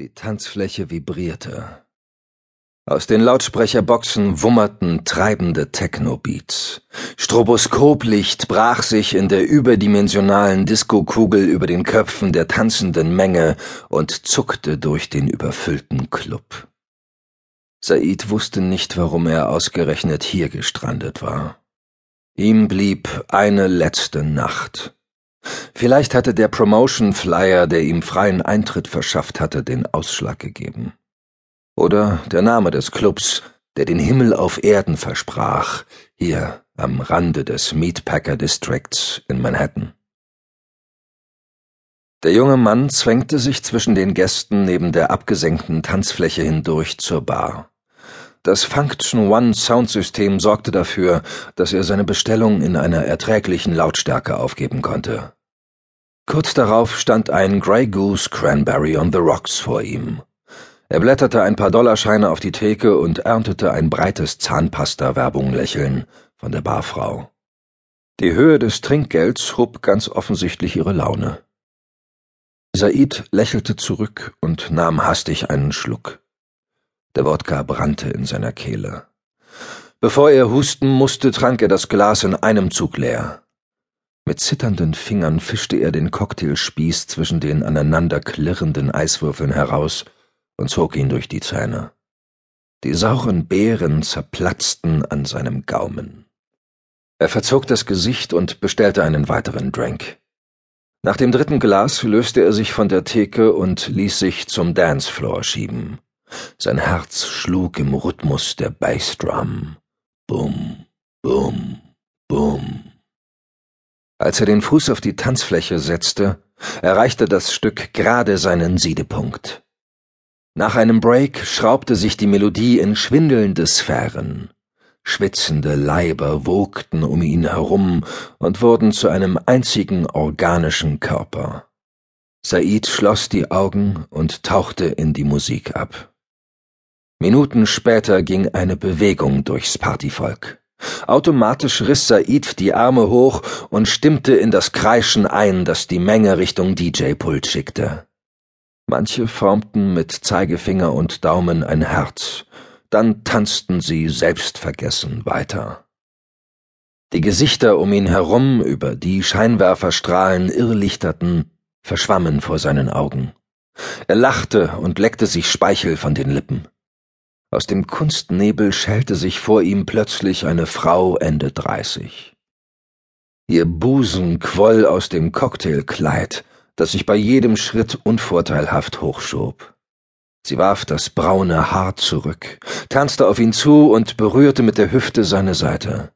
Die Tanzfläche vibrierte. Aus den Lautsprecherboxen wummerten treibende Techno-Beats. Stroboskoplicht brach sich in der überdimensionalen Diskokugel über den Köpfen der tanzenden Menge und zuckte durch den überfüllten Club. Said wusste nicht, warum er ausgerechnet hier gestrandet war. Ihm blieb eine letzte Nacht. Vielleicht hatte der Promotion-Flyer, der ihm freien Eintritt verschafft hatte, den Ausschlag gegeben. Oder der Name des Clubs, der den Himmel auf Erden versprach, hier am Rande des Meatpacker Districts in Manhattan. Der junge Mann zwängte sich zwischen den Gästen neben der abgesenkten Tanzfläche hindurch zur Bar. Das Function One Soundsystem sorgte dafür, dass er seine Bestellung in einer erträglichen Lautstärke aufgeben konnte. Kurz darauf stand ein Grey Goose Cranberry on the Rocks vor ihm. Er blätterte ein paar Dollarscheine auf die Theke und erntete ein breites Zahnpasta-Werbung-Lächeln von der Barfrau. Die Höhe des Trinkgelds hob ganz offensichtlich ihre Laune. Said lächelte zurück und nahm hastig einen Schluck. Der Wodka brannte in seiner Kehle. Bevor er husten musste, trank er das Glas in einem Zug leer. Mit zitternden Fingern fischte er den Cocktailspieß zwischen den aneinander klirrenden Eiswürfeln heraus und zog ihn durch die Zähne. Die sauren Beeren zerplatzten an seinem Gaumen. Er verzog das Gesicht und bestellte einen weiteren Drink. Nach dem dritten Glas löste er sich von der Theke und ließ sich zum Dancefloor schieben. Sein Herz schlug im Rhythmus der Bassdrum. Bum, bum, bum. Als er den Fuß auf die Tanzfläche setzte, erreichte das Stück gerade seinen Siedepunkt. Nach einem Break schraubte sich die Melodie in schwindelnde Sphären. Schwitzende Leiber wogten um ihn herum und wurden zu einem einzigen organischen Körper. Said schloss die Augen und tauchte in die Musik ab. Minuten später ging eine Bewegung durchs Partyvolk. Automatisch riss Said die Arme hoch und stimmte in das Kreischen ein, das die Menge Richtung DJ-Pult schickte. Manche formten mit Zeigefinger und Daumen ein Herz, dann tanzten sie selbstvergessen weiter. Die Gesichter um ihn herum, über die Scheinwerferstrahlen irrlichterten, verschwammen vor seinen Augen. Er lachte und leckte sich Speichel von den Lippen. Aus dem Kunstnebel schälte sich vor ihm plötzlich eine Frau Ende dreißig. Ihr Busen quoll aus dem Cocktailkleid, das sich bei jedem Schritt unvorteilhaft hochschob. Sie warf das braune Haar zurück, tanzte auf ihn zu und berührte mit der Hüfte seine Seite.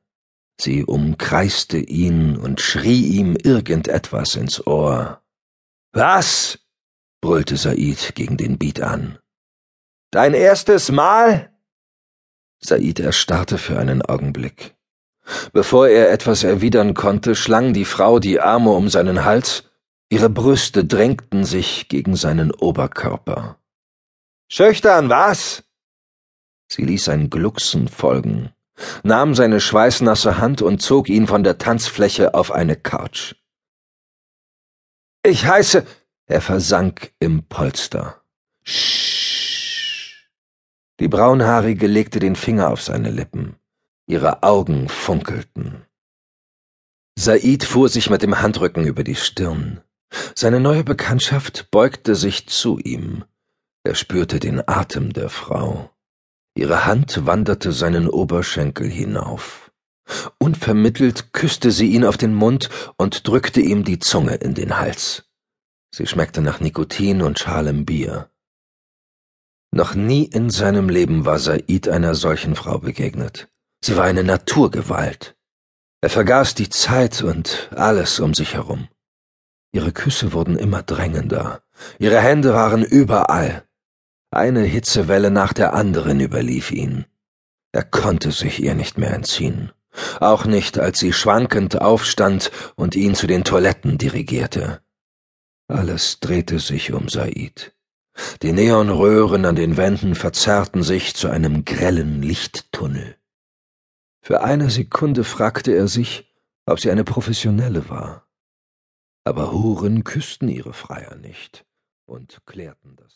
Sie umkreiste ihn und schrie ihm irgendetwas ins Ohr. Was? brüllte Said gegen den Beat an. Dein erstes Mal? Said erstarrte für einen Augenblick. Bevor er etwas erwidern konnte, schlang die Frau die Arme um seinen Hals, ihre Brüste drängten sich gegen seinen Oberkörper. Schüchtern, was? Sie ließ ein Glucksen folgen, nahm seine schweißnasse Hand und zog ihn von der Tanzfläche auf eine Couch. Ich heiße. Er versank im Polster. Sch die Braunhaarige legte den Finger auf seine Lippen. Ihre Augen funkelten. Said fuhr sich mit dem Handrücken über die Stirn. Seine neue Bekanntschaft beugte sich zu ihm. Er spürte den Atem der Frau. Ihre Hand wanderte seinen Oberschenkel hinauf. Unvermittelt küsste sie ihn auf den Mund und drückte ihm die Zunge in den Hals. Sie schmeckte nach Nikotin und schalem Bier. Noch nie in seinem Leben war Said einer solchen Frau begegnet. Sie war eine Naturgewalt. Er vergaß die Zeit und alles um sich herum. Ihre Küsse wurden immer drängender, ihre Hände waren überall. Eine Hitzewelle nach der anderen überlief ihn. Er konnte sich ihr nicht mehr entziehen, auch nicht, als sie schwankend aufstand und ihn zu den Toiletten dirigierte. Alles drehte sich um Said. Die Neonröhren an den Wänden verzerrten sich zu einem grellen Lichttunnel. Für eine Sekunde fragte er sich, ob sie eine Professionelle war. Aber Huren küssten ihre Freier nicht und klärten das.